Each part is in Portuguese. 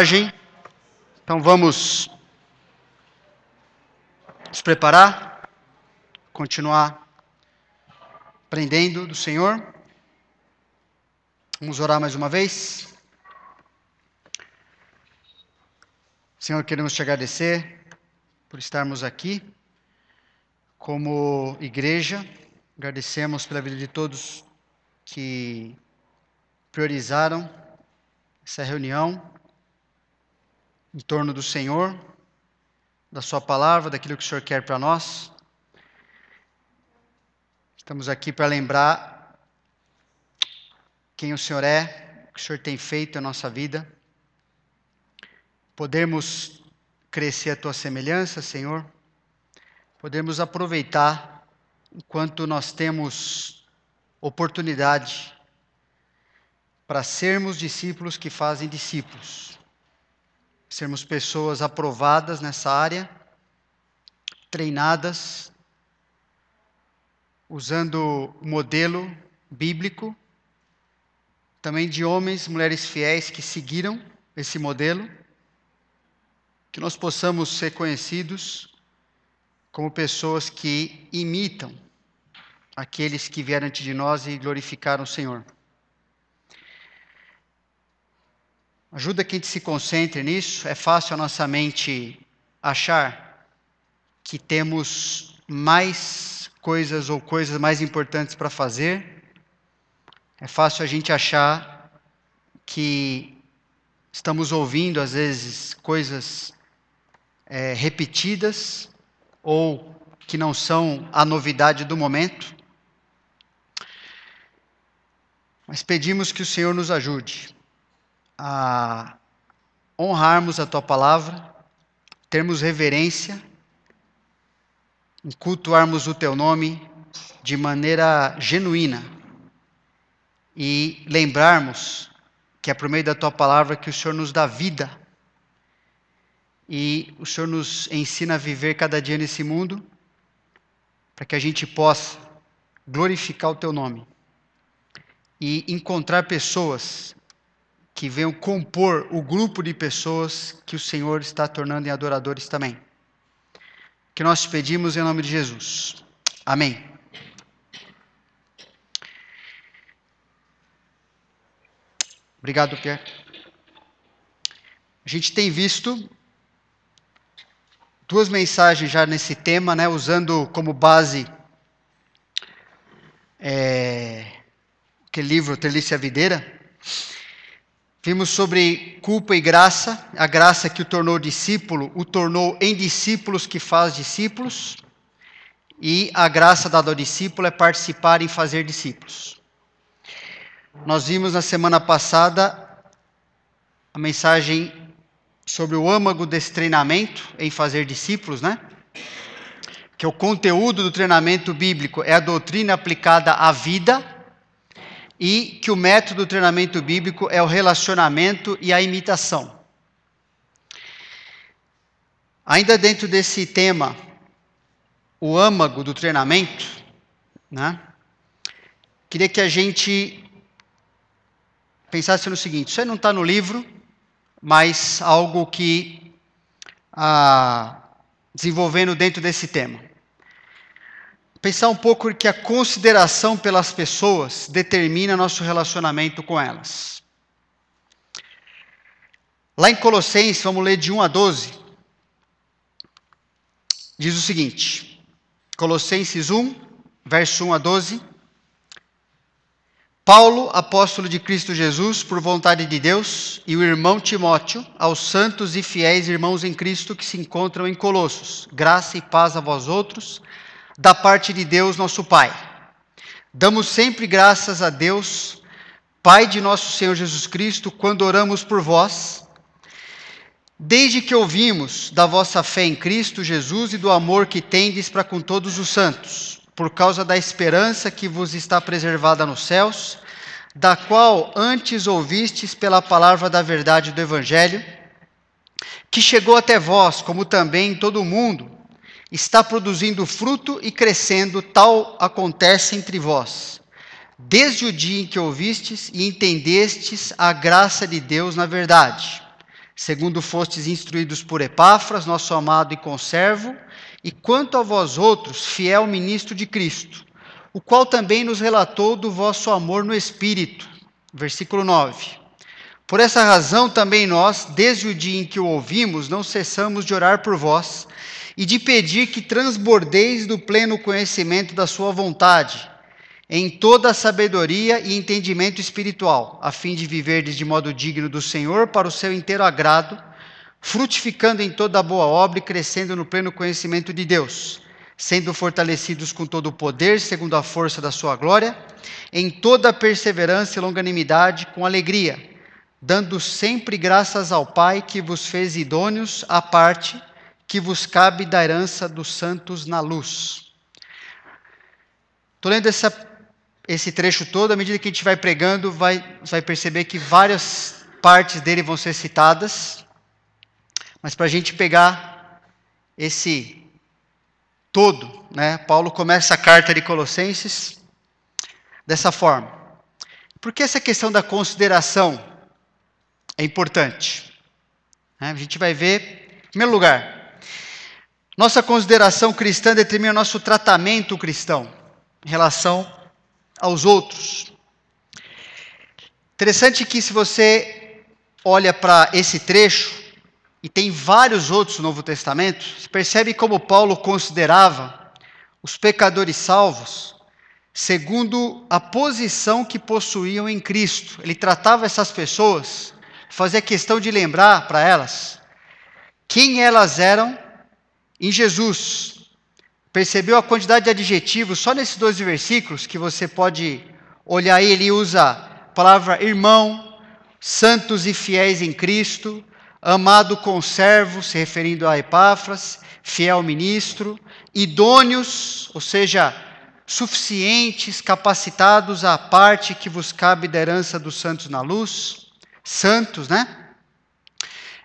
Então vamos nos preparar, continuar aprendendo do Senhor. Vamos orar mais uma vez. Senhor, queremos te agradecer por estarmos aqui como igreja. Agradecemos pela vida de todos que priorizaram essa reunião em torno do Senhor, da Sua palavra, daquilo que o Senhor quer para nós. Estamos aqui para lembrar quem o Senhor é, o que o Senhor tem feito na nossa vida. Podermos crescer a Tua semelhança, Senhor. Podermos aproveitar enquanto nós temos oportunidade para sermos discípulos que fazem discípulos sermos pessoas aprovadas nessa área, treinadas, usando o modelo bíblico, também de homens e mulheres fiéis que seguiram esse modelo, que nós possamos ser conhecidos como pessoas que imitam aqueles que vieram antes de nós e glorificaram o Senhor. Ajuda que a gente se concentre nisso. É fácil a nossa mente achar que temos mais coisas ou coisas mais importantes para fazer. É fácil a gente achar que estamos ouvindo, às vezes, coisas é, repetidas ou que não são a novidade do momento. Mas pedimos que o Senhor nos ajude a honrarmos a tua palavra, termos reverência, cultuarmos o teu nome de maneira genuína e lembrarmos que é por meio da tua palavra que o Senhor nos dá vida e o Senhor nos ensina a viver cada dia nesse mundo para que a gente possa glorificar o teu nome e encontrar pessoas que venham compor o grupo de pessoas que o Senhor está tornando em adoradores também. Que nós te pedimos em nome de Jesus. Amém. Obrigado, Pierre. A gente tem visto duas mensagens já nesse tema, né, usando como base é, aquele livro Delícia Videira. Vimos sobre culpa e graça, a graça que o tornou discípulo, o tornou em discípulos que faz discípulos, e a graça dada ao discípulo é participar em fazer discípulos. Nós vimos na semana passada a mensagem sobre o âmago desse treinamento em fazer discípulos, né? Que o conteúdo do treinamento bíblico é a doutrina aplicada à vida e que o método do treinamento bíblico é o relacionamento e a imitação. Ainda dentro desse tema, o âmago do treinamento, né? Queria que a gente pensasse no seguinte: isso aí não está no livro, mas algo que ah, desenvolvendo dentro desse tema pensar um pouco que a consideração pelas pessoas determina nosso relacionamento com elas. Lá em Colossenses, vamos ler de 1 a 12, diz o seguinte: Colossenses 1, verso 1 a 12. Paulo, apóstolo de Cristo Jesus, por vontade de Deus, e o irmão Timóteo, aos santos e fiéis irmãos em Cristo que se encontram em Colossos, graça e paz a vós outros da parte de Deus, nosso Pai. Damos sempre graças a Deus, Pai de nosso Senhor Jesus Cristo, quando oramos por vós, desde que ouvimos da vossa fé em Cristo Jesus e do amor que tendes para com todos os santos, por causa da esperança que vos está preservada nos céus, da qual antes ouvistes pela palavra da verdade do Evangelho, que chegou até vós, como também todo o mundo, está produzindo fruto e crescendo, tal acontece entre vós, desde o dia em que ouvistes e entendestes a graça de Deus na verdade, segundo fostes instruídos por Epáfras, nosso amado e conservo, e quanto a vós outros, fiel ministro de Cristo, o qual também nos relatou do vosso amor no Espírito. Versículo 9. Por essa razão também nós, desde o dia em que o ouvimos, não cessamos de orar por vós e de pedir que transbordeis do pleno conhecimento da Sua vontade, em toda a sabedoria e entendimento espiritual, a fim de viverdes de modo digno do Senhor para o seu inteiro agrado, frutificando em toda boa obra e crescendo no pleno conhecimento de Deus, sendo fortalecidos com todo o poder, segundo a força da Sua glória, em toda perseverança e longanimidade, com alegria dando sempre graças ao Pai que vos fez idôneos à parte que vos cabe da herança dos santos na luz. Estou lendo essa, esse trecho todo, à medida que a gente vai pregando, vai, vai perceber que várias partes dele vão ser citadas, mas para a gente pegar esse todo, né, Paulo começa a carta de Colossenses dessa forma. Por que essa questão da consideração é importante. Né? A gente vai ver, em primeiro lugar, nossa consideração cristã determina nosso tratamento cristão em relação aos outros. Interessante que se você olha para esse trecho, e tem vários outros no Novo Testamento, você percebe como Paulo considerava os pecadores salvos segundo a posição que possuíam em Cristo. Ele tratava essas pessoas fazer questão de lembrar para elas quem elas eram em Jesus. Percebeu a quantidade de adjetivos só nesses 12 versículos que você pode olhar aí? Ele usa a palavra irmão, santos e fiéis em Cristo, amado conservo, se referindo a Epáfras, fiel ministro, idôneos, ou seja, suficientes, capacitados à parte que vos cabe da herança dos santos na luz santos, né?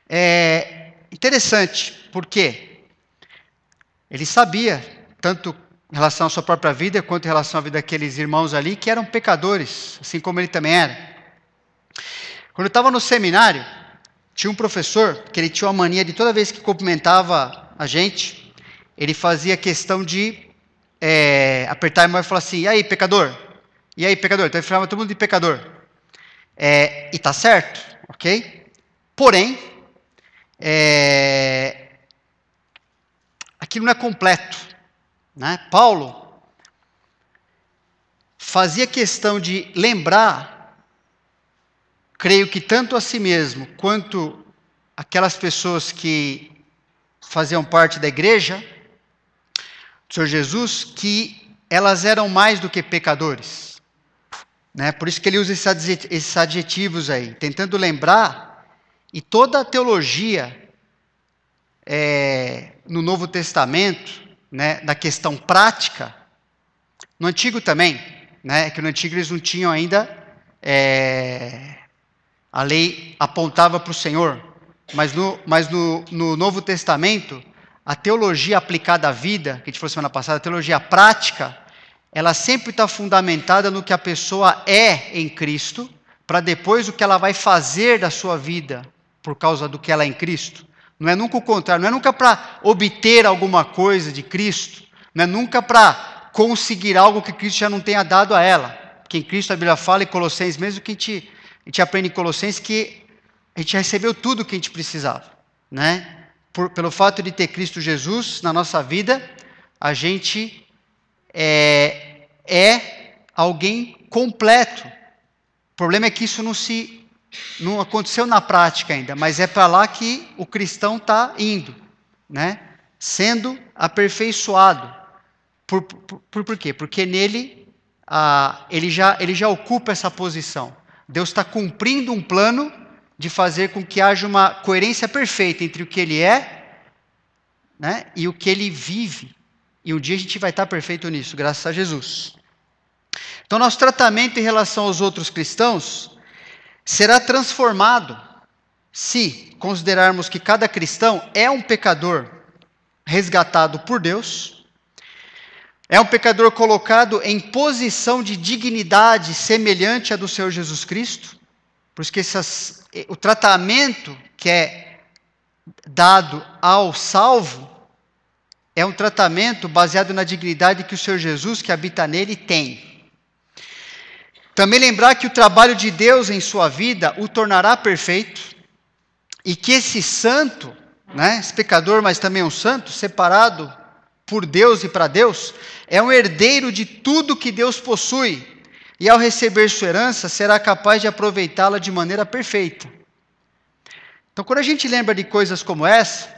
É interessante, porque ele sabia, tanto em relação à sua própria vida, quanto em relação à vida daqueles irmãos ali, que eram pecadores, assim como ele também era. Quando eu estava no seminário, tinha um professor que ele tinha uma mania de toda vez que cumprimentava a gente, ele fazia questão de é, apertar a mão e falar assim: e aí, pecador? E aí, pecador? Então ele falava todo mundo de pecador. É, e está certo, ok? Porém, é, aquilo não é completo. Né? Paulo fazia questão de lembrar, creio que tanto a si mesmo quanto aquelas pessoas que faziam parte da igreja do Senhor Jesus, que elas eram mais do que pecadores. Né? Por isso que ele usa esses adjetivos aí, tentando lembrar, e toda a teologia é, no Novo Testamento, né, da questão prática, no Antigo também, né, que no Antigo eles não tinham ainda, é, a lei apontava para o Senhor, mas, no, mas no, no Novo Testamento, a teologia aplicada à vida, que a gente falou semana passada, a teologia prática, ela sempre está fundamentada no que a pessoa é em Cristo, para depois o que ela vai fazer da sua vida por causa do que ela é em Cristo. Não é nunca o contrário, não é nunca para obter alguma coisa de Cristo, não é nunca para conseguir algo que Cristo já não tenha dado a ela. Porque em Cristo a Bíblia fala em Colossenses, mesmo que a gente, a gente aprende em Colossenses, que a gente recebeu tudo o que a gente precisava. Né? Por, pelo fato de ter Cristo Jesus na nossa vida, a gente é, é alguém completo. O problema é que isso não se não aconteceu na prática ainda, mas é para lá que o cristão está indo, né? Sendo aperfeiçoado. Por, por, por, quê? Porque nele ah, ele, já, ele já ocupa essa posição. Deus está cumprindo um plano de fazer com que haja uma coerência perfeita entre o que ele é né, e o que ele vive. E um dia a gente vai estar perfeito nisso, graças a Jesus. Então, nosso tratamento em relação aos outros cristãos será transformado se considerarmos que cada cristão é um pecador resgatado por Deus, é um pecador colocado em posição de dignidade semelhante à do Senhor Jesus Cristo, por isso que essas, o tratamento que é dado ao salvo é um tratamento baseado na dignidade que o Senhor Jesus, que habita nele, tem. Também lembrar que o trabalho de Deus em sua vida o tornará perfeito e que esse santo, né, esse pecador, mas também um santo, separado por Deus e para Deus, é um herdeiro de tudo que Deus possui e ao receber sua herança será capaz de aproveitá-la de maneira perfeita. Então, quando a gente lembra de coisas como essa,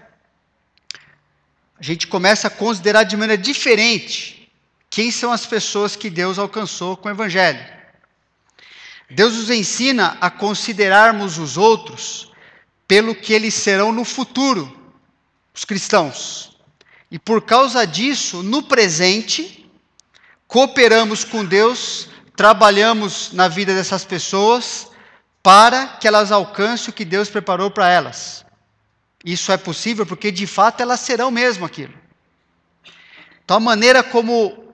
a gente começa a considerar de maneira diferente quem são as pessoas que Deus alcançou com o Evangelho. Deus nos ensina a considerarmos os outros pelo que eles serão no futuro, os cristãos. E por causa disso, no presente, cooperamos com Deus, trabalhamos na vida dessas pessoas para que elas alcancem o que Deus preparou para elas. Isso é possível porque de fato elas serão mesmo aquilo. Então a maneira como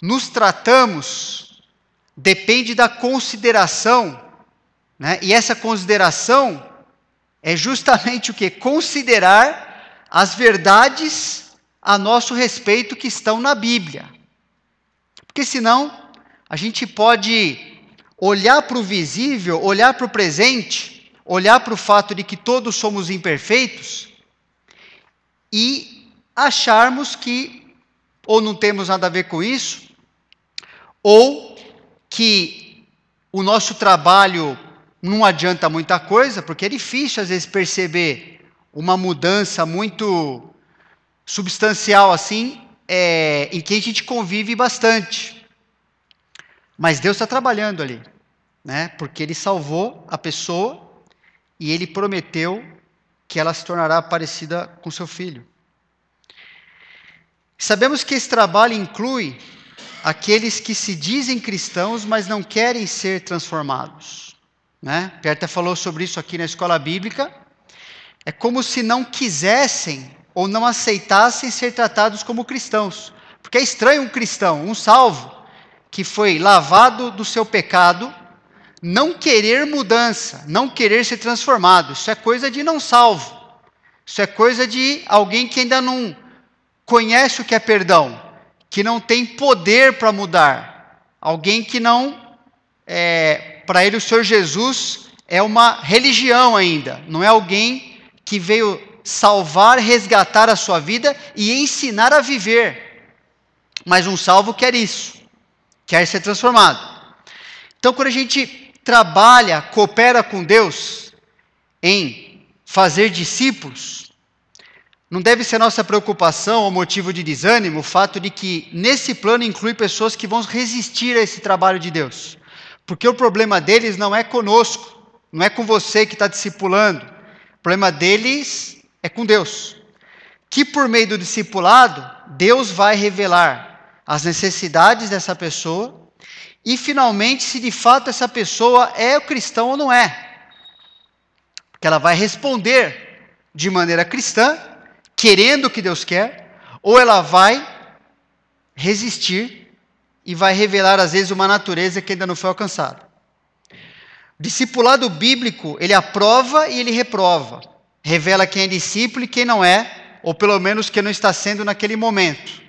nos tratamos depende da consideração, né? E essa consideração é justamente o que considerar as verdades a nosso respeito que estão na Bíblia. Porque senão a gente pode olhar para o visível, olhar para o presente olhar para o fato de que todos somos imperfeitos e acharmos que ou não temos nada a ver com isso, ou que o nosso trabalho não adianta muita coisa, porque é difícil às vezes perceber uma mudança muito substancial assim, é, em que a gente convive bastante. Mas Deus está trabalhando ali, né? Porque Ele salvou a pessoa e ele prometeu que ela se tornará parecida com seu filho. Sabemos que esse trabalho inclui aqueles que se dizem cristãos, mas não querem ser transformados. Né? Falou sobre isso aqui na escola bíblica. É como se não quisessem ou não aceitassem ser tratados como cristãos. Porque é estranho um cristão, um salvo, que foi lavado do seu pecado, não querer mudança, não querer ser transformado. Isso é coisa de não salvo. Isso é coisa de alguém que ainda não conhece o que é perdão, que não tem poder para mudar. Alguém que não, é, para ele, o Senhor Jesus é uma religião ainda, não é alguém que veio salvar, resgatar a sua vida e ensinar a viver. Mas um salvo quer isso, quer ser transformado. Então, quando a gente trabalha, coopera com Deus em fazer discípulos, não deve ser nossa preocupação ou motivo de desânimo o fato de que nesse plano inclui pessoas que vão resistir a esse trabalho de Deus. Porque o problema deles não é conosco, não é com você que está discipulando. O problema deles é com Deus. Que por meio do discipulado, Deus vai revelar as necessidades dessa pessoa e finalmente se de fato essa pessoa é cristão ou não é. Porque ela vai responder de maneira cristã, querendo o que Deus quer, ou ela vai resistir e vai revelar às vezes uma natureza que ainda não foi alcançada. Discipulado bíblico, ele aprova e ele reprova. Revela quem é discípulo e quem não é, ou pelo menos quem não está sendo naquele momento.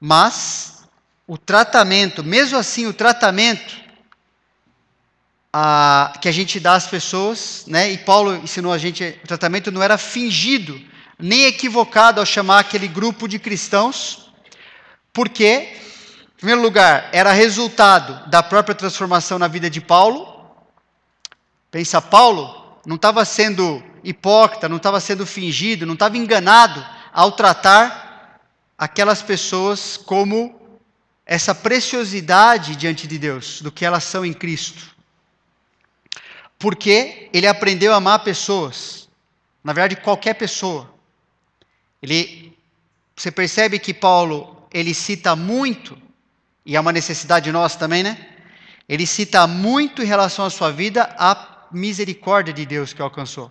Mas o tratamento, mesmo assim, o tratamento a, que a gente dá às pessoas, né? E Paulo ensinou a gente, o tratamento não era fingido, nem equivocado ao chamar aquele grupo de cristãos, porque, em primeiro lugar, era resultado da própria transformação na vida de Paulo. Pensa, Paulo não estava sendo hipócrita, não estava sendo fingido, não estava enganado ao tratar aquelas pessoas como essa preciosidade diante de Deus, do que elas são em Cristo. Porque ele aprendeu a amar pessoas, na verdade, qualquer pessoa. Ele, você percebe que Paulo, ele cita muito, e é uma necessidade nossa também, né? Ele cita muito em relação à sua vida a misericórdia de Deus que alcançou.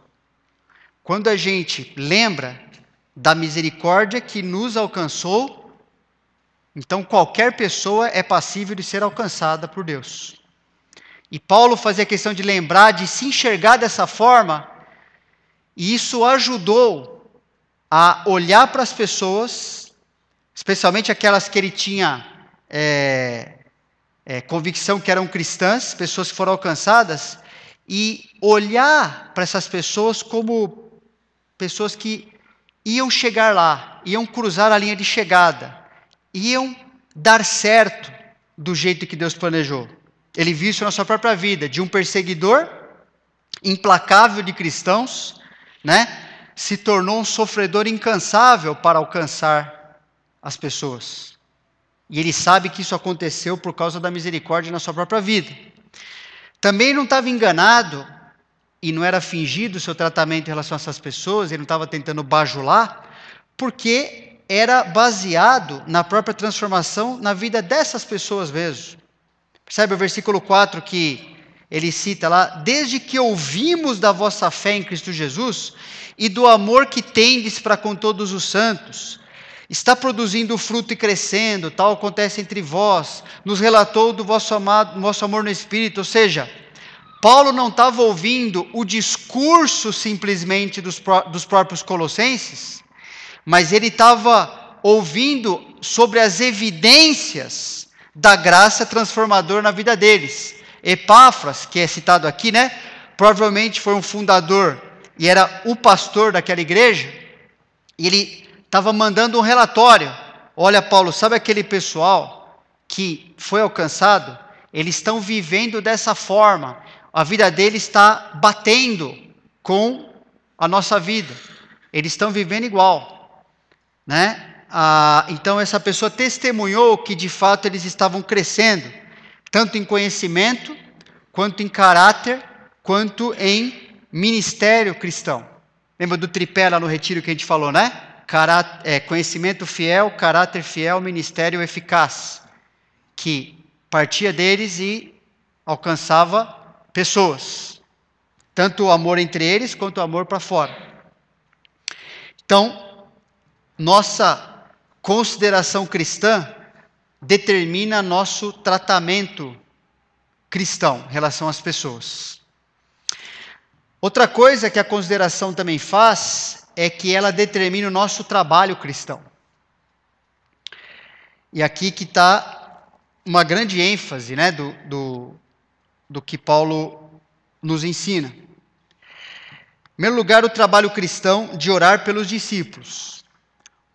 Quando a gente lembra da misericórdia que nos alcançou, então, qualquer pessoa é passível de ser alcançada por Deus. E Paulo fazia questão de lembrar, de se enxergar dessa forma, E isso ajudou a olhar para as pessoas, especialmente aquelas que ele tinha é, é, convicção que eram cristãs, pessoas que foram alcançadas, e olhar para essas pessoas como pessoas que iam chegar lá, iam cruzar a linha de chegada, iam dar certo do jeito que Deus planejou. Ele viu isso na sua própria vida, de um perseguidor implacável de cristãos, né? Se tornou um sofredor incansável para alcançar as pessoas. E ele sabe que isso aconteceu por causa da misericórdia na sua própria vida. Também não estava enganado e não era fingido o seu tratamento em relação a essas pessoas, ele não estava tentando bajular, porque era baseado na própria transformação na vida dessas pessoas mesmo. Percebe o versículo 4 que ele cita lá: Desde que ouvimos da vossa fé em Cristo Jesus e do amor que tendes para com todos os santos, está produzindo fruto e crescendo, tal acontece entre vós, nos relatou do vosso, amado, vosso amor no Espírito, ou seja, Paulo não estava ouvindo o discurso simplesmente dos, dos próprios colossenses, mas ele estava ouvindo sobre as evidências da graça transformadora na vida deles. Epáfras, que é citado aqui, né? Provavelmente foi um fundador e era o pastor daquela igreja, e ele estava mandando um relatório. Olha, Paulo, sabe aquele pessoal que foi alcançado? Eles estão vivendo dessa forma. A vida deles está batendo com a nossa vida. Eles estão vivendo igual, né? ah, então essa pessoa testemunhou que de fato eles estavam crescendo, tanto em conhecimento, quanto em caráter, quanto em ministério cristão. Lembra do tripé lá no retiro que a gente falou, né? Cará é, conhecimento fiel, caráter fiel, ministério eficaz. Que partia deles e alcançava pessoas. Tanto o amor entre eles quanto o amor para fora. Então, nossa consideração cristã determina nosso tratamento cristão em relação às pessoas. Outra coisa que a consideração também faz é que ela determina o nosso trabalho cristão. E aqui que está uma grande ênfase né, do, do, do que Paulo nos ensina. Em primeiro lugar, o trabalho cristão de orar pelos discípulos.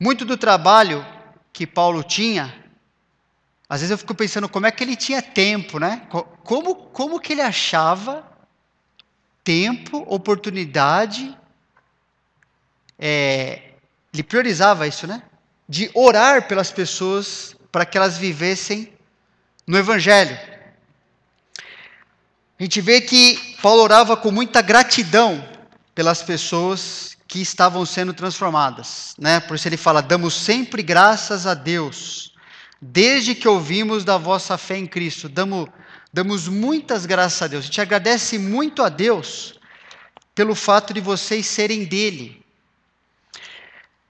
Muito do trabalho que Paulo tinha, às vezes eu fico pensando como é que ele tinha tempo, né? Como, como que ele achava tempo, oportunidade, é, ele priorizava isso, né? De orar pelas pessoas para que elas vivessem no Evangelho. A gente vê que Paulo orava com muita gratidão pelas pessoas que estavam sendo transformadas, né? Por isso ele fala: "Damos sempre graças a Deus, desde que ouvimos da vossa fé em Cristo". Damos damos muitas graças a Deus. A gente agradece muito a Deus pelo fato de vocês serem dele.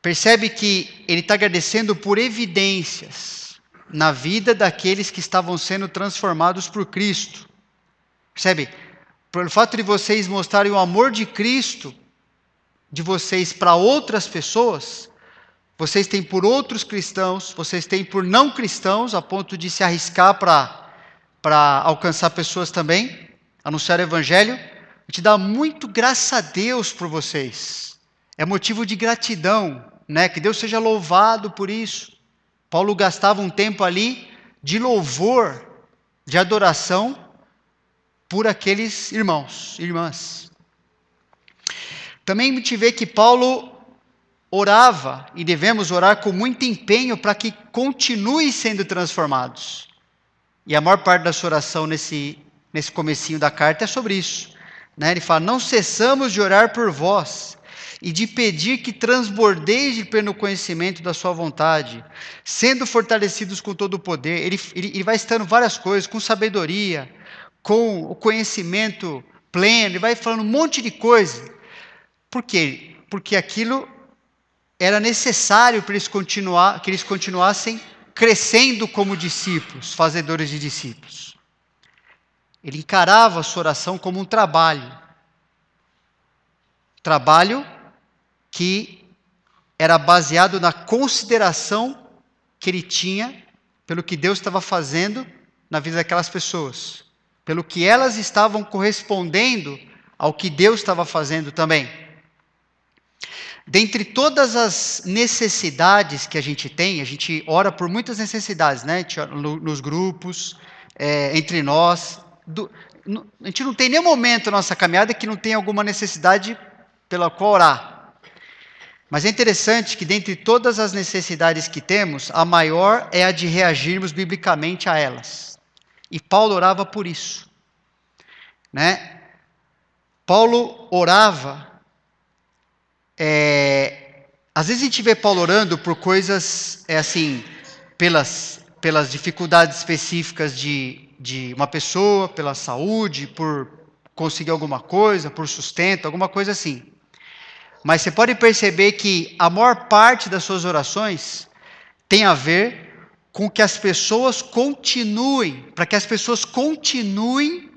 Percebe que ele está agradecendo por evidências na vida daqueles que estavam sendo transformados por Cristo. Percebe? Pelo fato de vocês mostrarem o amor de Cristo de vocês para outras pessoas, vocês têm por outros cristãos, vocês têm por não cristãos, a ponto de se arriscar para alcançar pessoas também, anunciar o Evangelho. A gente dá muito graça a Deus por vocês. É motivo de gratidão, né? Que Deus seja louvado por isso. Paulo gastava um tempo ali de louvor, de adoração por aqueles irmãos, irmãs. Também te vê que Paulo orava, e devemos orar com muito empenho para que continue sendo transformados. E a maior parte da sua oração nesse, nesse comecinho da carta é sobre isso. Né? Ele fala, não cessamos de orar por vós, e de pedir que transbordeis de pleno conhecimento da sua vontade, sendo fortalecidos com todo o poder. Ele, ele, ele vai estando várias coisas, com sabedoria, com o conhecimento pleno, ele vai falando um monte de coisa por quê? Porque aquilo era necessário para eles continuar, que eles continuassem crescendo como discípulos, fazedores de discípulos. Ele encarava a sua oração como um trabalho. Trabalho que era baseado na consideração que ele tinha pelo que Deus estava fazendo na vida daquelas pessoas, pelo que elas estavam correspondendo ao que Deus estava fazendo também. Dentre todas as necessidades que a gente tem, a gente ora por muitas necessidades, né? Nos grupos, é, entre nós. Do, a gente não tem nenhum momento na nossa caminhada que não tem alguma necessidade pela qual orar. Mas é interessante que, dentre todas as necessidades que temos, a maior é a de reagirmos biblicamente a elas. E Paulo orava por isso. Né? Paulo orava é, às vezes a gente vê Paulo orando por coisas, é assim, pelas, pelas dificuldades específicas de, de uma pessoa, pela saúde, por conseguir alguma coisa, por sustento, alguma coisa assim. Mas você pode perceber que a maior parte das suas orações tem a ver com que as pessoas continuem, para que as pessoas continuem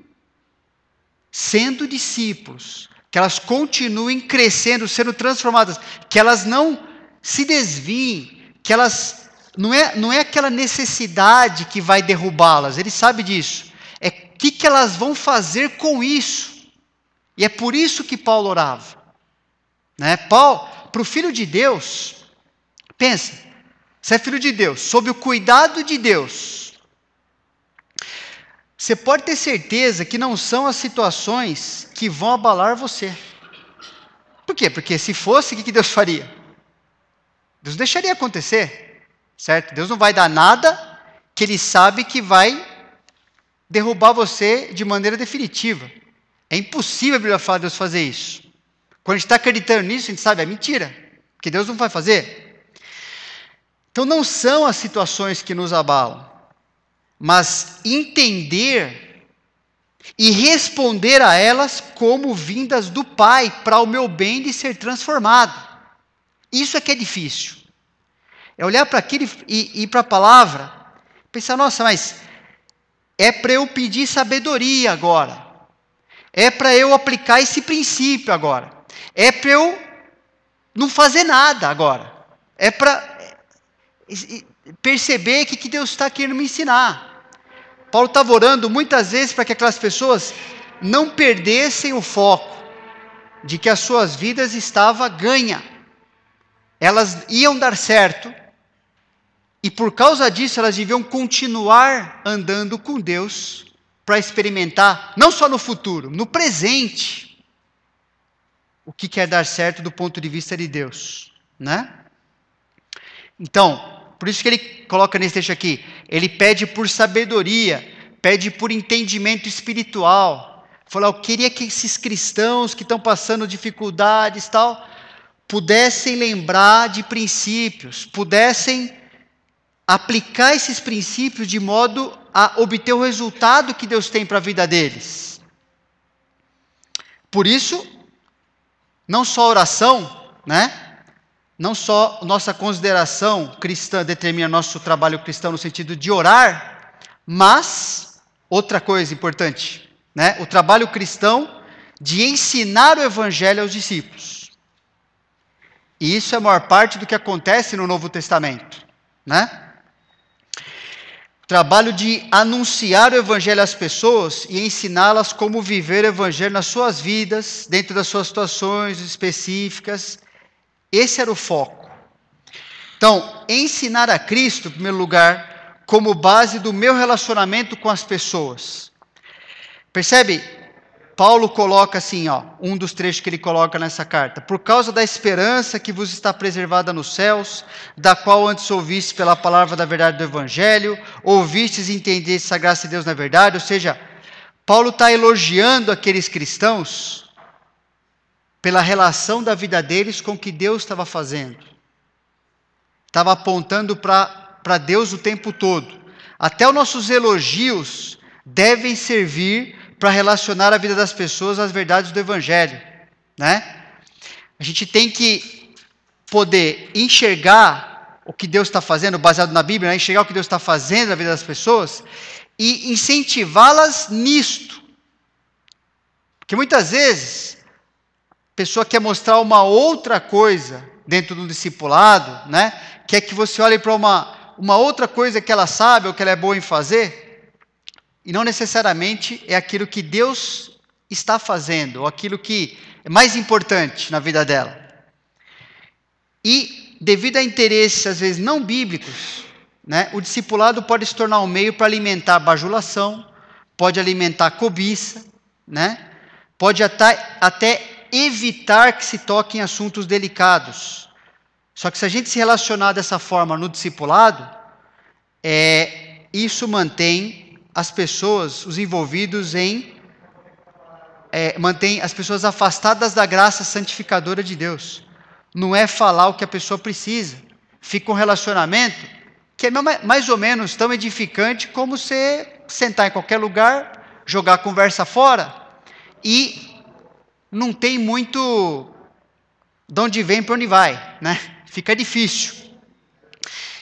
sendo discípulos, que elas continuem crescendo, sendo transformadas, que elas não se desviem, que elas não é, não é aquela necessidade que vai derrubá-las, ele sabe disso. É o que, que elas vão fazer com isso. E é por isso que Paulo orava. Né? Paulo, para o filho de Deus, pensa, você é filho de Deus, sob o cuidado de Deus, você pode ter certeza que não são as situações que vão abalar você. Por quê? Porque se fosse, o que Deus faria? Deus deixaria acontecer, certo? Deus não vai dar nada que Ele sabe que vai derrubar você de maneira definitiva. É impossível a Bíblia falar Deus fazer isso. Quando a gente está acreditando nisso, a gente sabe, é mentira, porque Deus não vai fazer. Então não são as situações que nos abalam mas entender e responder a elas como vindas do Pai, para o meu bem de ser transformado. Isso é que é difícil. É olhar para aquilo e ir para a palavra, pensar, nossa, mas é para eu pedir sabedoria agora. É para eu aplicar esse princípio agora. É para eu não fazer nada agora. É para perceber o que Deus está querendo me ensinar. Paulo estava orando muitas vezes para que aquelas pessoas não perdessem o foco de que as suas vidas estavam ganha. Elas iam dar certo e por causa disso elas deviam continuar andando com Deus para experimentar, não só no futuro, no presente, o que quer dar certo do ponto de vista de Deus, né? Então, por isso que ele coloca nesse texto aqui, ele pede por sabedoria, pede por entendimento espiritual. Fala, eu queria que esses cristãos que estão passando dificuldades tal, pudessem lembrar de princípios, pudessem aplicar esses princípios de modo a obter o resultado que Deus tem para a vida deles. Por isso, não só oração, né? Não só nossa consideração cristã determina nosso trabalho cristão no sentido de orar, mas outra coisa importante, né? O trabalho cristão de ensinar o evangelho aos discípulos. E isso é a maior parte do que acontece no Novo Testamento, né? Trabalho de anunciar o evangelho às pessoas e ensiná-las como viver o evangelho nas suas vidas, dentro das suas situações específicas esse era o foco. Então, ensinar a Cristo, em primeiro lugar, como base do meu relacionamento com as pessoas. Percebe? Paulo coloca assim, ó, um dos trechos que ele coloca nessa carta. Por causa da esperança que vos está preservada nos céus, da qual antes ouviste pela palavra da verdade do Evangelho, ouvistes e entendestes a graça de Deus na verdade. Ou seja, Paulo está elogiando aqueles cristãos pela relação da vida deles com o que Deus estava fazendo. Estava apontando para Deus o tempo todo. Até os nossos elogios devem servir para relacionar a vida das pessoas às verdades do Evangelho. Né? A gente tem que poder enxergar o que Deus está fazendo, baseado na Bíblia, né? enxergar o que Deus está fazendo na vida das pessoas e incentivá-las nisto. Porque muitas vezes pessoa quer mostrar uma outra coisa dentro do discipulado, né? Quer que você olhe para uma, uma outra coisa que ela sabe ou que ela é boa em fazer, e não necessariamente é aquilo que Deus está fazendo, ou aquilo que é mais importante na vida dela. E, devido a interesses, às vezes, não bíblicos, né, o discipulado pode se tornar um meio para alimentar bajulação, pode alimentar cobiça, né, pode até, até evitar que se toquem assuntos delicados. Só que se a gente se relacionar dessa forma no discipulado, é, isso mantém as pessoas, os envolvidos em. É, mantém as pessoas afastadas da graça santificadora de Deus. Não é falar o que a pessoa precisa. Fica um relacionamento que é mais ou menos tão edificante como você sentar em qualquer lugar, jogar a conversa fora e não tem muito de onde vem para onde vai, né? Fica difícil.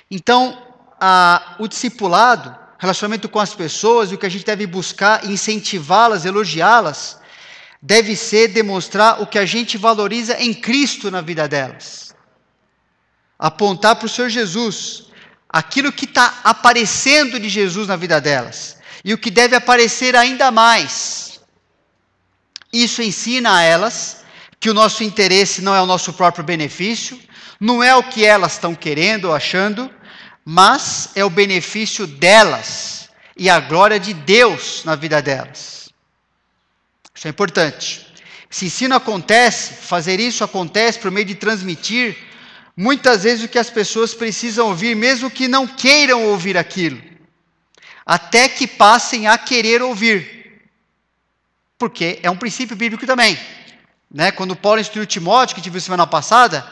Então, a, o discipulado, relacionamento com as pessoas, o que a gente deve buscar, incentivá-las, elogiá-las, deve ser demonstrar o que a gente valoriza em Cristo na vida delas. Apontar para o Senhor Jesus, aquilo que está aparecendo de Jesus na vida delas, e o que deve aparecer ainda mais isso ensina a elas que o nosso interesse não é o nosso próprio benefício, não é o que elas estão querendo ou achando, mas é o benefício delas e a glória de Deus na vida delas. Isso é importante. Esse ensino acontece, fazer isso acontece por meio de transmitir muitas vezes o que as pessoas precisam ouvir, mesmo que não queiram ouvir aquilo, até que passem a querer ouvir porque é um princípio bíblico também. Né? Quando Paulo instruiu Timóteo, que tive semana passada,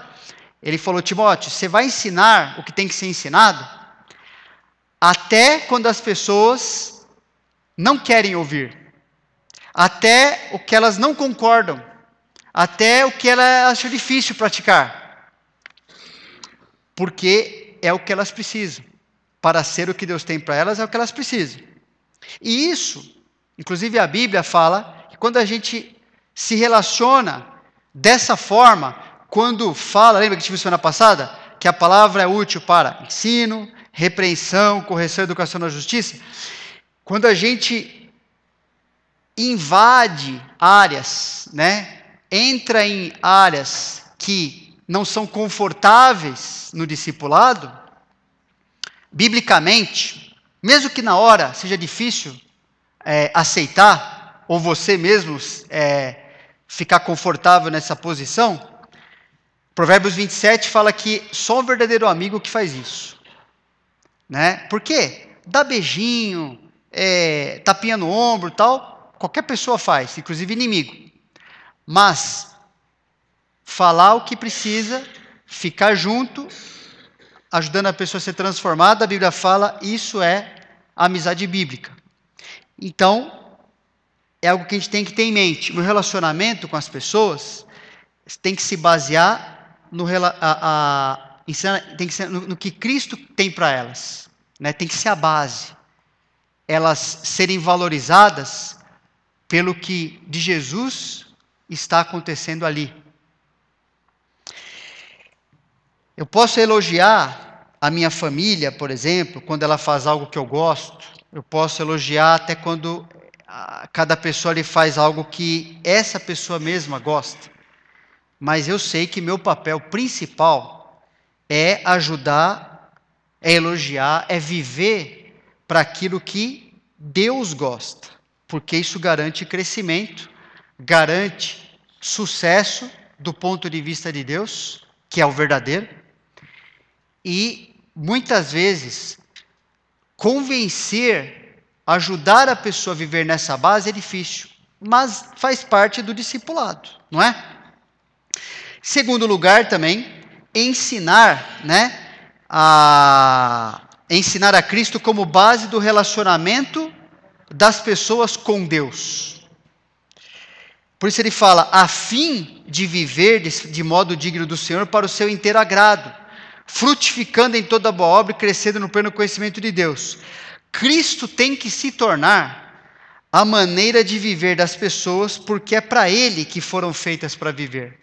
ele falou: Timóteo, você vai ensinar o que tem que ser ensinado, até quando as pessoas não querem ouvir, até o que elas não concordam, até o que elas acham difícil praticar, porque é o que elas precisam. Para ser o que Deus tem para elas, é o que elas precisam. E isso, inclusive a Bíblia fala quando a gente se relaciona dessa forma, quando fala, lembra que tive semana passada? Que a palavra é útil para ensino, repreensão, correção, educação na justiça. Quando a gente invade áreas, né? Entra em áreas que não são confortáveis no discipulado, biblicamente, mesmo que na hora seja difícil é, aceitar, ou você mesmo é, ficar confortável nessa posição, Provérbios 27 fala que só o verdadeiro amigo que faz isso. Né? Por quê? Dá beijinho, é, tapinha no ombro tal, qualquer pessoa faz, inclusive inimigo. Mas falar o que precisa, ficar junto, ajudando a pessoa a ser transformada, a Bíblia fala, isso é amizade bíblica. Então, é algo que a gente tem que ter em mente. No relacionamento com as pessoas, tem que se basear no, a, a, tem que ser no, no que Cristo tem para elas. Né? Tem que ser a base. Elas serem valorizadas pelo que de Jesus está acontecendo ali. Eu posso elogiar a minha família, por exemplo, quando ela faz algo que eu gosto. Eu posso elogiar até quando cada pessoa lhe faz algo que essa pessoa mesma gosta. Mas eu sei que meu papel principal é ajudar, é elogiar, é viver para aquilo que Deus gosta, porque isso garante crescimento, garante sucesso do ponto de vista de Deus, que é o verdadeiro, e muitas vezes convencer Ajudar a pessoa a viver nessa base é difícil, mas faz parte do discipulado, não é? Segundo lugar também, ensinar, né, a ensinar a Cristo como base do relacionamento das pessoas com Deus. Por isso ele fala, a fim de viver de, de modo digno do Senhor para o seu inteiro agrado, frutificando em toda boa obra e crescendo no pleno conhecimento de Deus. Cristo tem que se tornar a maneira de viver das pessoas, porque é para Ele que foram feitas para viver.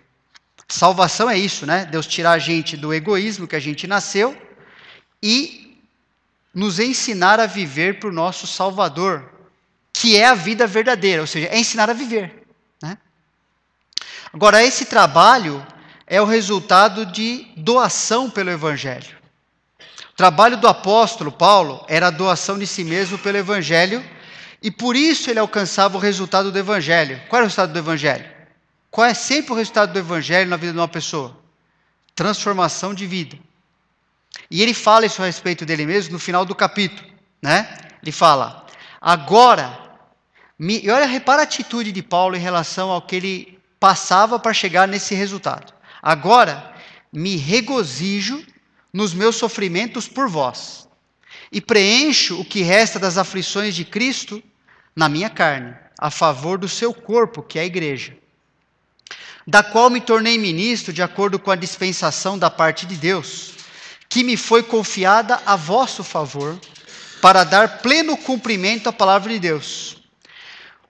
Salvação é isso, né? Deus tirar a gente do egoísmo que a gente nasceu e nos ensinar a viver para o nosso Salvador, que é a vida verdadeira, ou seja, é ensinar a viver. Né? Agora, esse trabalho é o resultado de doação pelo Evangelho. Trabalho do apóstolo Paulo era a doação de si mesmo pelo Evangelho, e por isso ele alcançava o resultado do Evangelho. Qual é o resultado do Evangelho? Qual é sempre o resultado do Evangelho na vida de uma pessoa? Transformação de vida. E ele fala isso a respeito dele mesmo no final do capítulo, né? Ele fala: agora, me... e olha, repara a atitude de Paulo em relação ao que ele passava para chegar nesse resultado. Agora, me regozijo nos meus sofrimentos por vós, e preencho o que resta das aflições de Cristo na minha carne, a favor do seu corpo, que é a igreja, da qual me tornei ministro de acordo com a dispensação da parte de Deus que me foi confiada a vosso favor, para dar pleno cumprimento à palavra de Deus.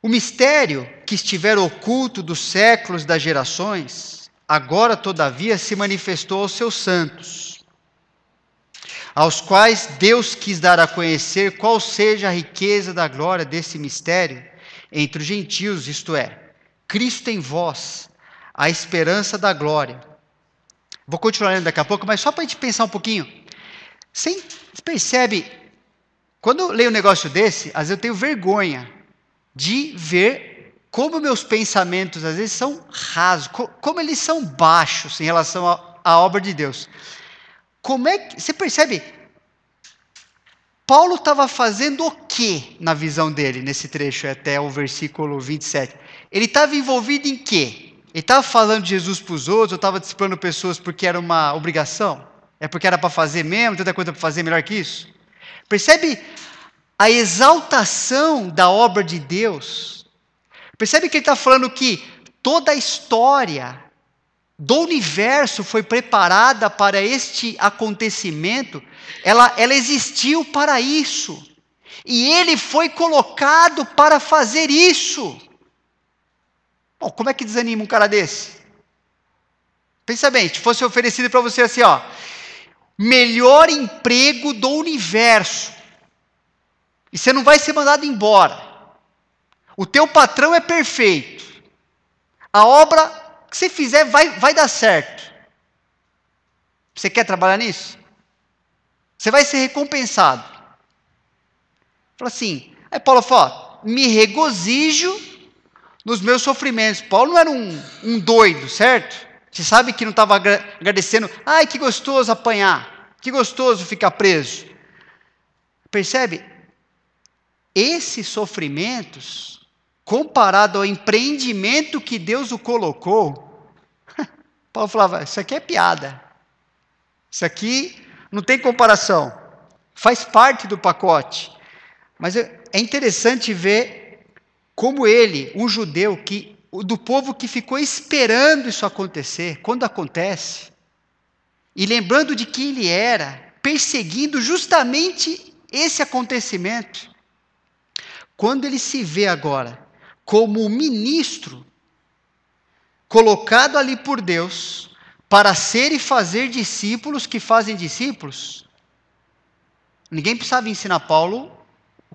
O mistério que estiver oculto dos séculos das gerações, agora todavia se manifestou aos seus santos, aos quais Deus quis dar a conhecer qual seja a riqueza da glória desse mistério entre os gentios, isto é, Cristo em vós, a esperança da glória Vou continuar lendo daqui a pouco, mas só para a gente pensar um pouquinho. Você percebe, quando eu leio um negócio desse, às vezes eu tenho vergonha de ver como meus pensamentos às vezes são rasos, como eles são baixos em relação à obra de Deus. Como é que você percebe? Paulo estava fazendo o que na visão dele, nesse trecho até o versículo 27? Ele estava envolvido em quê? Ele estava falando de Jesus para os outros, ou estava disciplinando pessoas porque era uma obrigação? É porque era para fazer mesmo, tanta coisa para fazer melhor que isso? Percebe a exaltação da obra de Deus? Percebe que ele está falando que toda a história do universo foi preparada para este acontecimento, ela, ela existiu para isso. E ele foi colocado para fazer isso. Bom, como é que desanima um cara desse? Pensa bem, se fosse oferecido para você assim, ó, melhor emprego do universo. E você não vai ser mandado embora. O teu patrão é perfeito. A obra que você fizer vai, vai dar certo. Você quer trabalhar nisso? Você vai ser recompensado. Fala assim. Aí Paulo fala: me regozijo nos meus sofrimentos. Paulo não era um, um doido, certo? Você sabe que não estava agradecendo, ai que gostoso apanhar, que gostoso ficar preso. Percebe? Esses sofrimentos, comparado ao empreendimento que Deus o colocou, Paulo falava: Isso aqui é piada. Isso aqui não tem comparação. Faz parte do pacote. Mas é interessante ver como ele, um judeu que do povo que ficou esperando isso acontecer, quando acontece, e lembrando de quem ele era, perseguindo justamente esse acontecimento. Quando ele se vê agora como ministro colocado ali por Deus para ser e fazer discípulos que fazem discípulos, ninguém precisava ensinar Paulo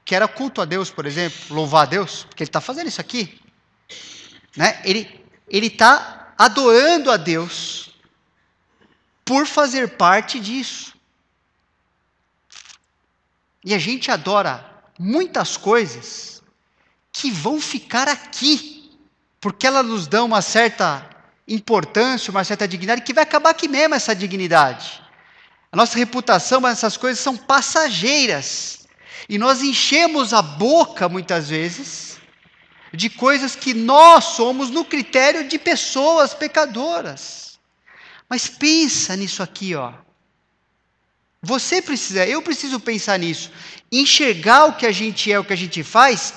que era culto a Deus, por exemplo, louvar a Deus, porque ele está fazendo isso aqui. Né? Ele está adorando a Deus por fazer parte disso. E a gente adora muitas coisas que vão ficar aqui, porque elas nos dão uma certa importância, uma certa dignidade, que vai acabar aqui mesmo essa dignidade. A nossa reputação, essas coisas são passageiras. E nós enchemos a boca, muitas vezes, de coisas que nós somos no critério de pessoas pecadoras. Mas pensa nisso aqui, ó. Você precisa, eu preciso pensar nisso. Enxergar o que a gente é, o que a gente faz,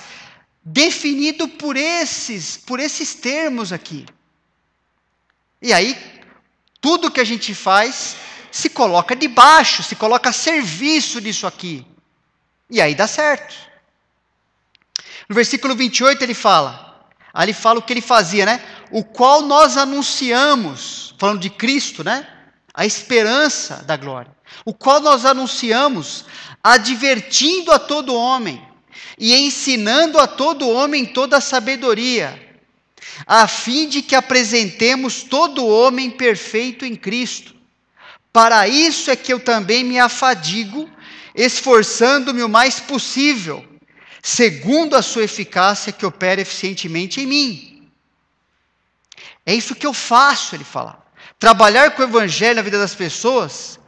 definido por esses, por esses termos aqui. E aí, tudo que a gente faz se coloca debaixo, se coloca a serviço disso aqui. E aí dá certo. No versículo 28 ele fala, aí ele fala o que ele fazia, né? O qual nós anunciamos, falando de Cristo, né? A esperança da glória. O qual nós anunciamos, advertindo a todo homem e ensinando a todo homem toda a sabedoria, a fim de que apresentemos todo homem perfeito em Cristo. Para isso é que eu também me afadigo, esforçando-me o mais possível, segundo a sua eficácia que opera eficientemente em mim. É isso que eu faço, ele fala. Trabalhar com o evangelho na vida das pessoas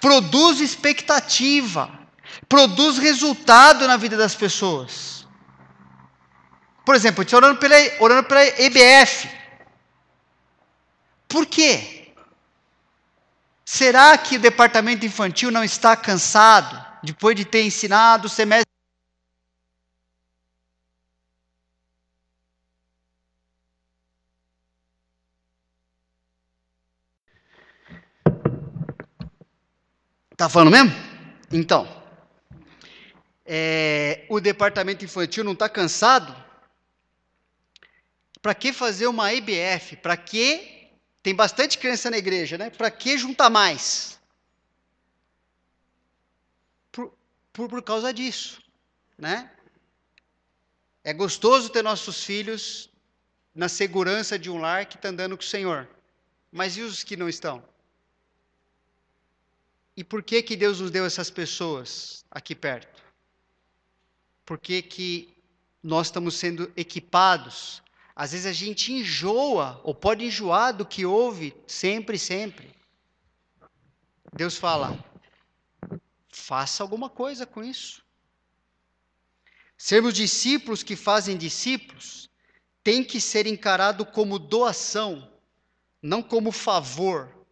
produz expectativa, produz resultado na vida das pessoas. Por exemplo, está orando pela, orando pela EBF. Por quê? Será que o departamento infantil não está cansado depois de ter ensinado o semestre? Está falando mesmo? Então, é, o departamento infantil não está cansado? Para que fazer uma IBF? Para que. Tem bastante criança na igreja, né? Para que juntar mais? Por, por, por causa disso, né? É gostoso ter nossos filhos na segurança de um lar que está andando com o Senhor. Mas e os que não estão? E por que que Deus nos deu essas pessoas aqui perto? Por que que nós estamos sendo equipados? Às vezes a gente enjoa, ou pode enjoar do que ouve sempre, sempre. Deus fala: faça alguma coisa com isso. Sermos discípulos que fazem discípulos tem que ser encarado como doação, não como favor.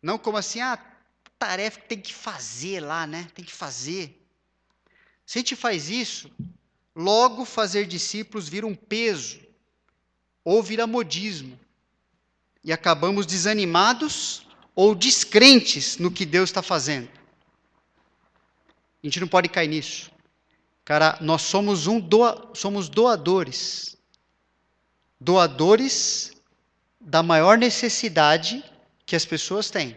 Não como assim, ah, tarefa que tem que fazer lá, né? Tem que fazer. Se a gente faz isso, logo fazer discípulos vira um peso, ou vira modismo. E acabamos desanimados ou descrentes no que Deus está fazendo. A gente não pode cair nisso. Cara, nós somos um doa, somos doadores. Doadores da maior necessidade que as pessoas têm.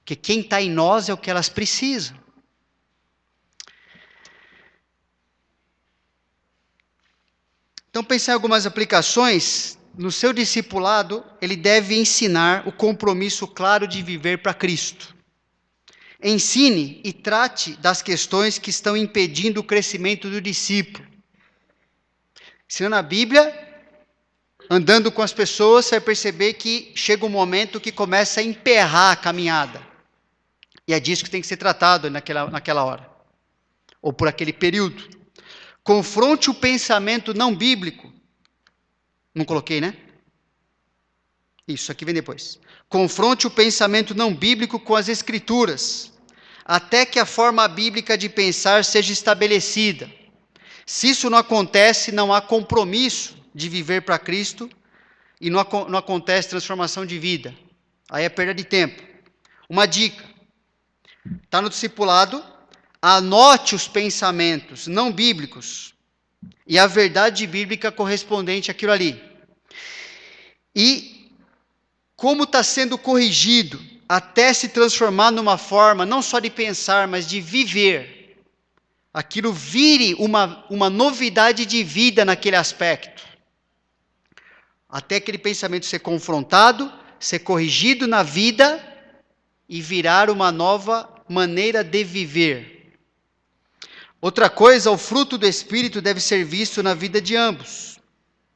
Porque quem está em nós é o que elas precisam. Então, pensar em algumas aplicações. No seu discipulado, ele deve ensinar o compromisso claro de viver para Cristo. Ensine e trate das questões que estão impedindo o crescimento do discípulo. Ensinando a Bíblia, andando com as pessoas, você vai perceber que chega um momento que começa a emperrar a caminhada. E é disso que tem que ser tratado naquela, naquela hora, ou por aquele período. Confronte o pensamento não bíblico. Não coloquei, né? Isso aqui vem depois. Confronte o pensamento não bíblico com as Escrituras, até que a forma bíblica de pensar seja estabelecida. Se isso não acontece, não há compromisso de viver para Cristo e não, não acontece transformação de vida. Aí é perda de tempo. Uma dica: Está no discipulado, anote os pensamentos não bíblicos e a verdade bíblica correspondente àquilo ali. E como está sendo corrigido até se transformar numa forma não só de pensar, mas de viver. Aquilo vire uma, uma novidade de vida naquele aspecto. Até aquele pensamento ser confrontado, ser corrigido na vida e virar uma nova maneira de viver. Outra coisa, o fruto do Espírito deve ser visto na vida de ambos,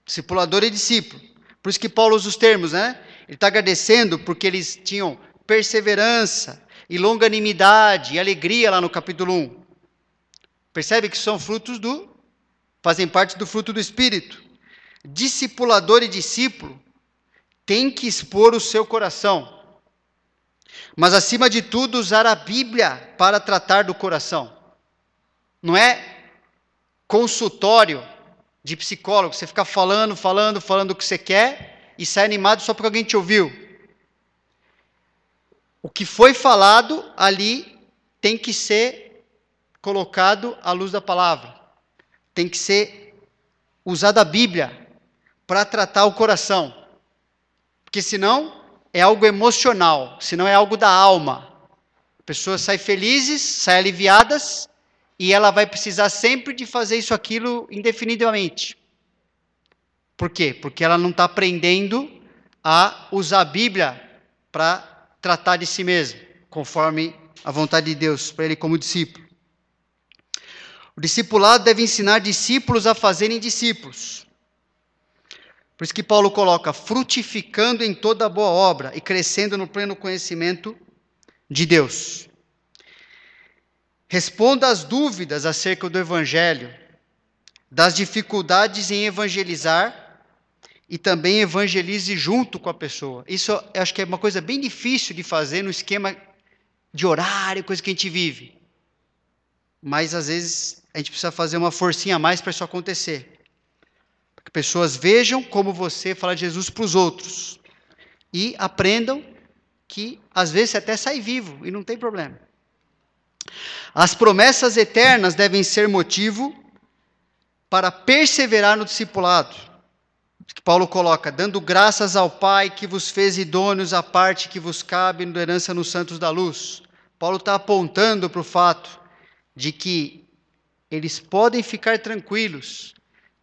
discipulador e discípulo. Por isso que Paulo usa os termos, né? Ele está agradecendo porque eles tinham perseverança e longanimidade e alegria lá no capítulo 1. Percebe que são frutos do, fazem parte do fruto do Espírito. Discipulador e discípulo tem que expor o seu coração mas, acima de tudo, usar a Bíblia para tratar do coração. Não é consultório de psicólogo, você ficar falando, falando, falando o que você quer e sai animado só porque alguém te ouviu. O que foi falado ali tem que ser colocado à luz da palavra. tem que ser usada a Bíblia para tratar o coração. Porque senão é algo emocional, senão é algo da alma. Pessoas saem felizes, saem aliviadas, e ela vai precisar sempre de fazer isso aquilo indefinidamente. Por quê? Porque ela não está aprendendo a usar a Bíblia para tratar de si mesma, conforme a vontade de Deus para ele como discípulo. O discipulado deve ensinar discípulos a fazerem discípulos. Por isso que Paulo coloca frutificando em toda boa obra e crescendo no pleno conhecimento de Deus. Responda às dúvidas acerca do evangelho, das dificuldades em evangelizar e também evangelize junto com a pessoa. Isso acho que é uma coisa bem difícil de fazer no esquema de horário, coisa que a gente vive. Mas às vezes a gente precisa fazer uma forcinha a mais para isso acontecer. Para que pessoas vejam como você fala de Jesus para os outros e aprendam que às vezes você até sai vivo e não tem problema. As promessas eternas devem ser motivo para perseverar no discipulado que Paulo coloca, dando graças ao Pai que vos fez idôneos à parte que vos cabe na herança nos santos da luz. Paulo está apontando para o fato de que eles podem ficar tranquilos,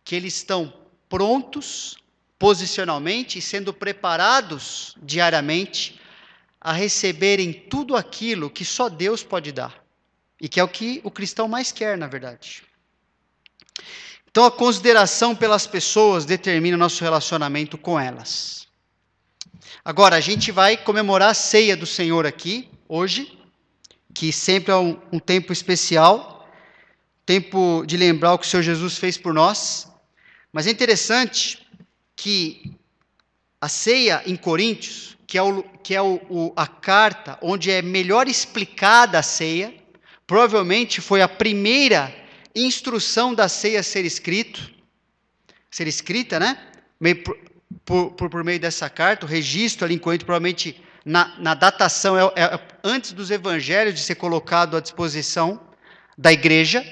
que eles estão prontos posicionalmente e sendo preparados diariamente a receberem tudo aquilo que só Deus pode dar. E que é o que o cristão mais quer, na verdade. Então, a consideração pelas pessoas determina nosso relacionamento com elas. Agora, a gente vai comemorar a ceia do Senhor aqui, hoje, que sempre é um, um tempo especial, tempo de lembrar o que o Senhor Jesus fez por nós. Mas é interessante que a ceia em Coríntios, que é, o, que é o, o, a carta onde é melhor explicada a ceia, provavelmente foi a primeira instrução da ceia ser escrito, ser escrita, né? Por, por, por, meio dessa carta, o registro ali em provavelmente na, na datação, é, é, antes dos evangelhos de ser colocado à disposição da igreja,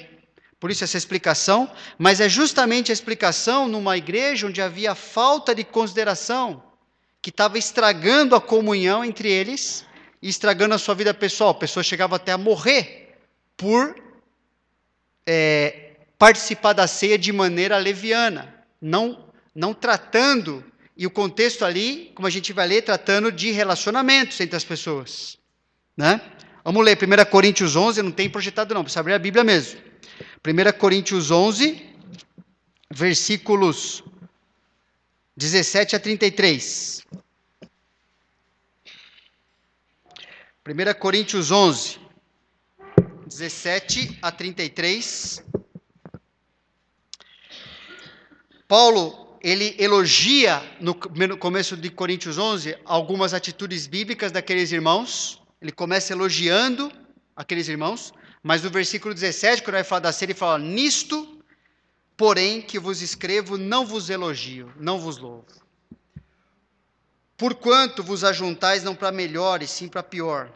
por isso essa explicação, mas é justamente a explicação numa igreja onde havia falta de consideração, que estava estragando a comunhão entre eles e estragando a sua vida pessoal. A pessoa chegava até a morrer por é, participar da ceia de maneira leviana, não, não tratando, e o contexto ali, como a gente vai ler, tratando de relacionamentos entre as pessoas. Né? Vamos ler 1 Coríntios 11, não tem projetado não, precisa abrir a Bíblia mesmo. 1 Coríntios 11, versículos 17 a 33. 1 Coríntios 11, 17 a 33. Paulo, ele elogia no começo de Coríntios 11 algumas atitudes bíblicas daqueles irmãos. Ele começa elogiando aqueles irmãos, mas no versículo 17, quando vai falar da série, ele fala: Nisto, porém, que vos escrevo, não vos elogio, não vos louvo. Porquanto vos ajuntais não para melhor, e sim para pior.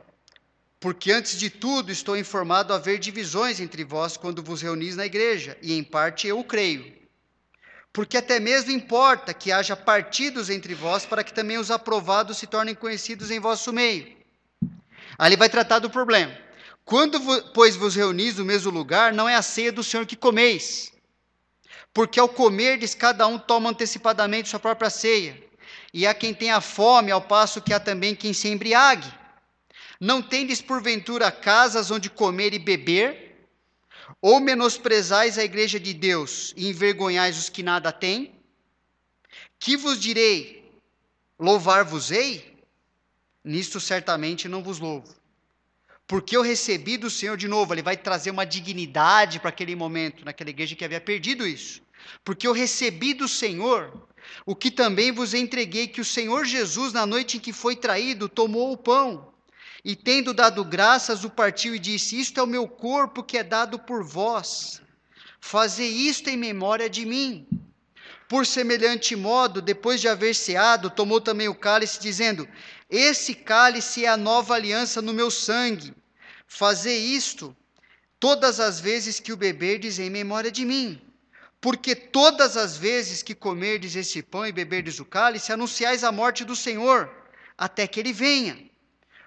Porque antes de tudo estou informado haver divisões entre vós quando vos reunis na igreja, e em parte eu creio. Porque até mesmo importa que haja partidos entre vós, para que também os aprovados se tornem conhecidos em vosso meio. Ele vai tratar do problema. Quando, pois, vos reunis no mesmo lugar, não é a ceia do Senhor que comeis. Porque ao comerdes, cada um toma antecipadamente sua própria ceia. E há quem tenha fome, ao passo que há também quem se embriague. Não tendes porventura casas onde comer e beber? Ou menosprezais a igreja de Deus e envergonhais os que nada têm? Que vos direi? Louvar-vos-ei? Nisto certamente não vos louvo. Porque eu recebi do Senhor de novo, ele vai trazer uma dignidade para aquele momento, naquela igreja que havia perdido isso. Porque eu recebi do Senhor o que também vos entreguei, que o Senhor Jesus, na noite em que foi traído, tomou o pão e tendo dado graças, o partiu e disse: Isto é o meu corpo que é dado por vós. Fazei isto em memória de mim. Por semelhante modo, depois de haver ceado, tomou também o cálice, dizendo: Esse cálice é a nova aliança no meu sangue. Fazei isto todas as vezes que o beberdes em memória de mim. Porque todas as vezes que comerdes esse pão e beberdes o cálice, anunciais a morte do Senhor, até que ele venha.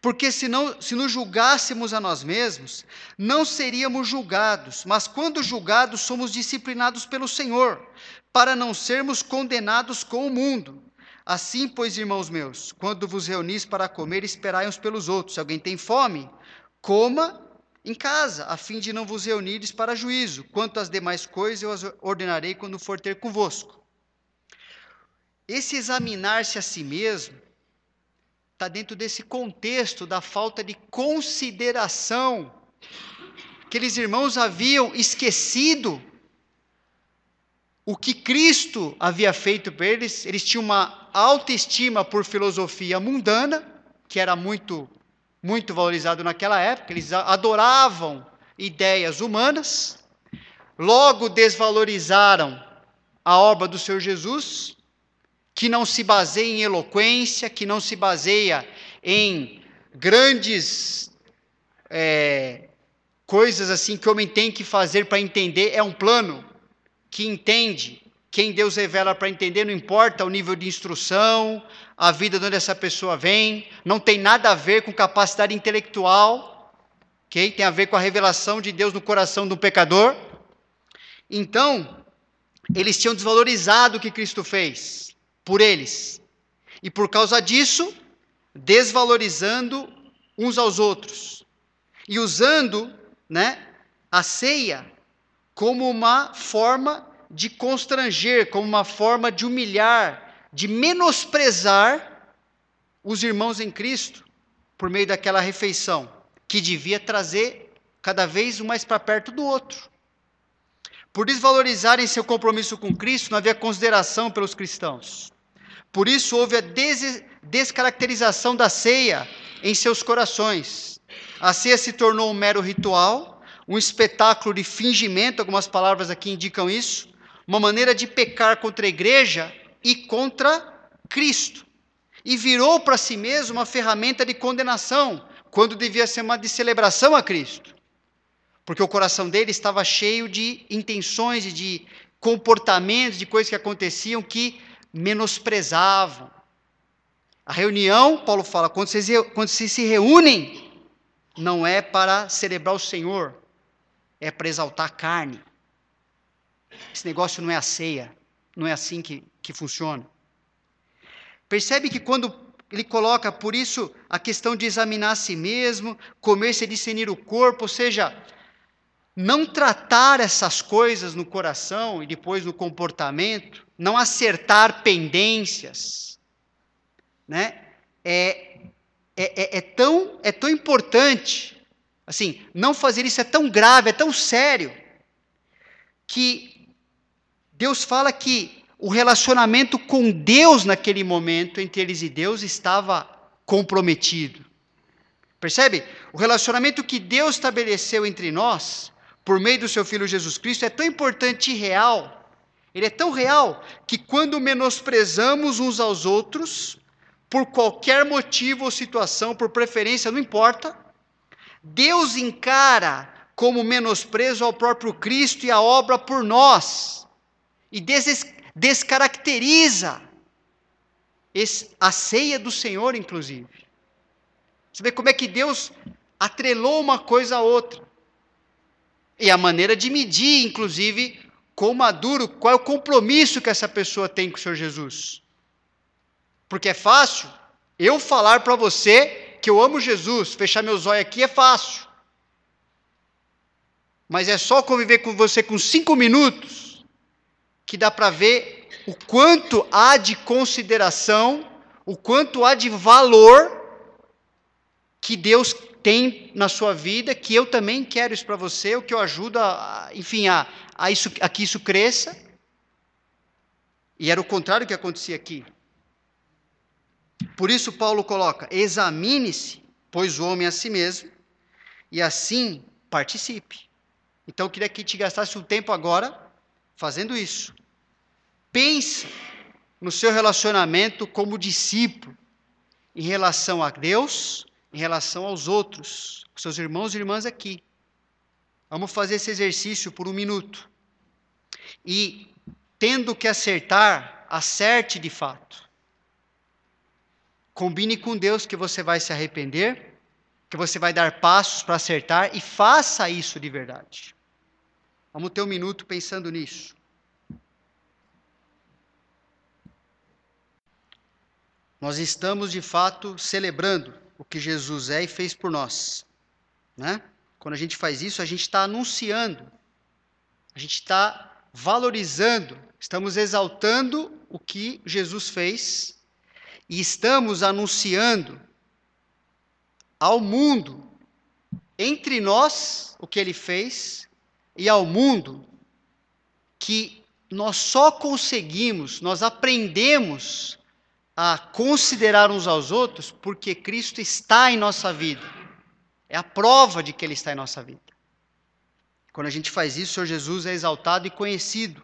Porque se, não, se nos julgássemos a nós mesmos, não seríamos julgados, mas quando julgados, somos disciplinados pelo Senhor, para não sermos condenados com o mundo. Assim, pois, irmãos meus, quando vos reunis para comer, esperai uns pelos outros. Se alguém tem fome, coma em casa, a fim de não vos reunires para juízo. Quanto às demais coisas, eu as ordenarei quando for ter convosco. Esse examinar-se a si mesmo está dentro desse contexto da falta de consideração. Aqueles irmãos haviam esquecido o que Cristo havia feito por eles, eles tinham uma autoestima por filosofia mundana, que era muito muito valorizado naquela época, eles adoravam ideias humanas, logo desvalorizaram a obra do Senhor Jesus que não se baseia em eloquência, que não se baseia em grandes é, coisas assim que o homem tem que fazer para entender, é um plano que entende. Quem Deus revela para entender, não importa o nível de instrução, a vida de onde essa pessoa vem, não tem nada a ver com capacidade intelectual, ok? Tem a ver com a revelação de Deus no coração do pecador. Então, eles tinham desvalorizado o que Cristo fez por eles. E por causa disso, desvalorizando uns aos outros e usando, né, a ceia como uma forma de constranger, como uma forma de humilhar, de menosprezar os irmãos em Cristo por meio daquela refeição que devia trazer cada vez um mais para perto do outro. Por desvalorizarem seu compromisso com Cristo, não havia consideração pelos cristãos. Por isso houve a des descaracterização da ceia em seus corações. A ceia se tornou um mero ritual, um espetáculo de fingimento, algumas palavras aqui indicam isso, uma maneira de pecar contra a igreja e contra Cristo. E virou para si mesmo uma ferramenta de condenação, quando devia ser uma de celebração a Cristo porque o coração dele estava cheio de intenções e de comportamentos, de coisas que aconteciam que menosprezavam. A reunião, Paulo fala, quando vocês, quando vocês se reúnem, não é para celebrar o Senhor, é para exaltar a carne. Esse negócio não é a ceia, não é assim que, que funciona. Percebe que quando ele coloca, por isso, a questão de examinar a si mesmo, comer-se discernir o corpo, ou seja, não tratar essas coisas no coração e depois no comportamento, não acertar pendências, né? É, é, é, é, tão, é tão importante, assim, não fazer isso é tão grave, é tão sério, que Deus fala que o relacionamento com Deus naquele momento, entre eles e Deus, estava comprometido. Percebe? O relacionamento que Deus estabeleceu entre nós por meio do seu Filho Jesus Cristo, é tão importante e real, ele é tão real, que quando menosprezamos uns aos outros, por qualquer motivo ou situação, por preferência, não importa, Deus encara como menosprezo ao próprio Cristo e a obra por nós, e des descaracteriza a ceia do Senhor, inclusive. Você vê como é que Deus atrelou uma coisa à outra. E a maneira de medir, inclusive, quão maduro, qual é o compromisso que essa pessoa tem com o Senhor Jesus. Porque é fácil eu falar para você que eu amo Jesus, fechar meus olhos aqui é fácil. Mas é só conviver com você com cinco minutos que dá para ver o quanto há de consideração, o quanto há de valor que Deus tem na sua vida, que eu também quero isso para você, o que eu ajudo, a, enfim, a, a, isso, a que isso cresça. E era o contrário que acontecia aqui. Por isso, Paulo coloca: examine-se, pois o homem a si mesmo, e assim participe. Então, eu queria que te gastasse um tempo agora fazendo isso. Pense no seu relacionamento como discípulo, em relação a Deus, em relação aos outros, seus irmãos e irmãs aqui. Vamos fazer esse exercício por um minuto. E, tendo que acertar, acerte de fato. Combine com Deus que você vai se arrepender, que você vai dar passos para acertar e faça isso de verdade. Vamos ter um minuto pensando nisso. Nós estamos de fato celebrando o que Jesus é e fez por nós. Né? Quando a gente faz isso, a gente está anunciando, a gente está valorizando, estamos exaltando o que Jesus fez e estamos anunciando ao mundo, entre nós, o que ele fez, e ao mundo, que nós só conseguimos, nós aprendemos a considerar uns aos outros porque Cristo está em nossa vida. É a prova de que Ele está em nossa vida. Quando a gente faz isso, o Senhor Jesus é exaltado e conhecido.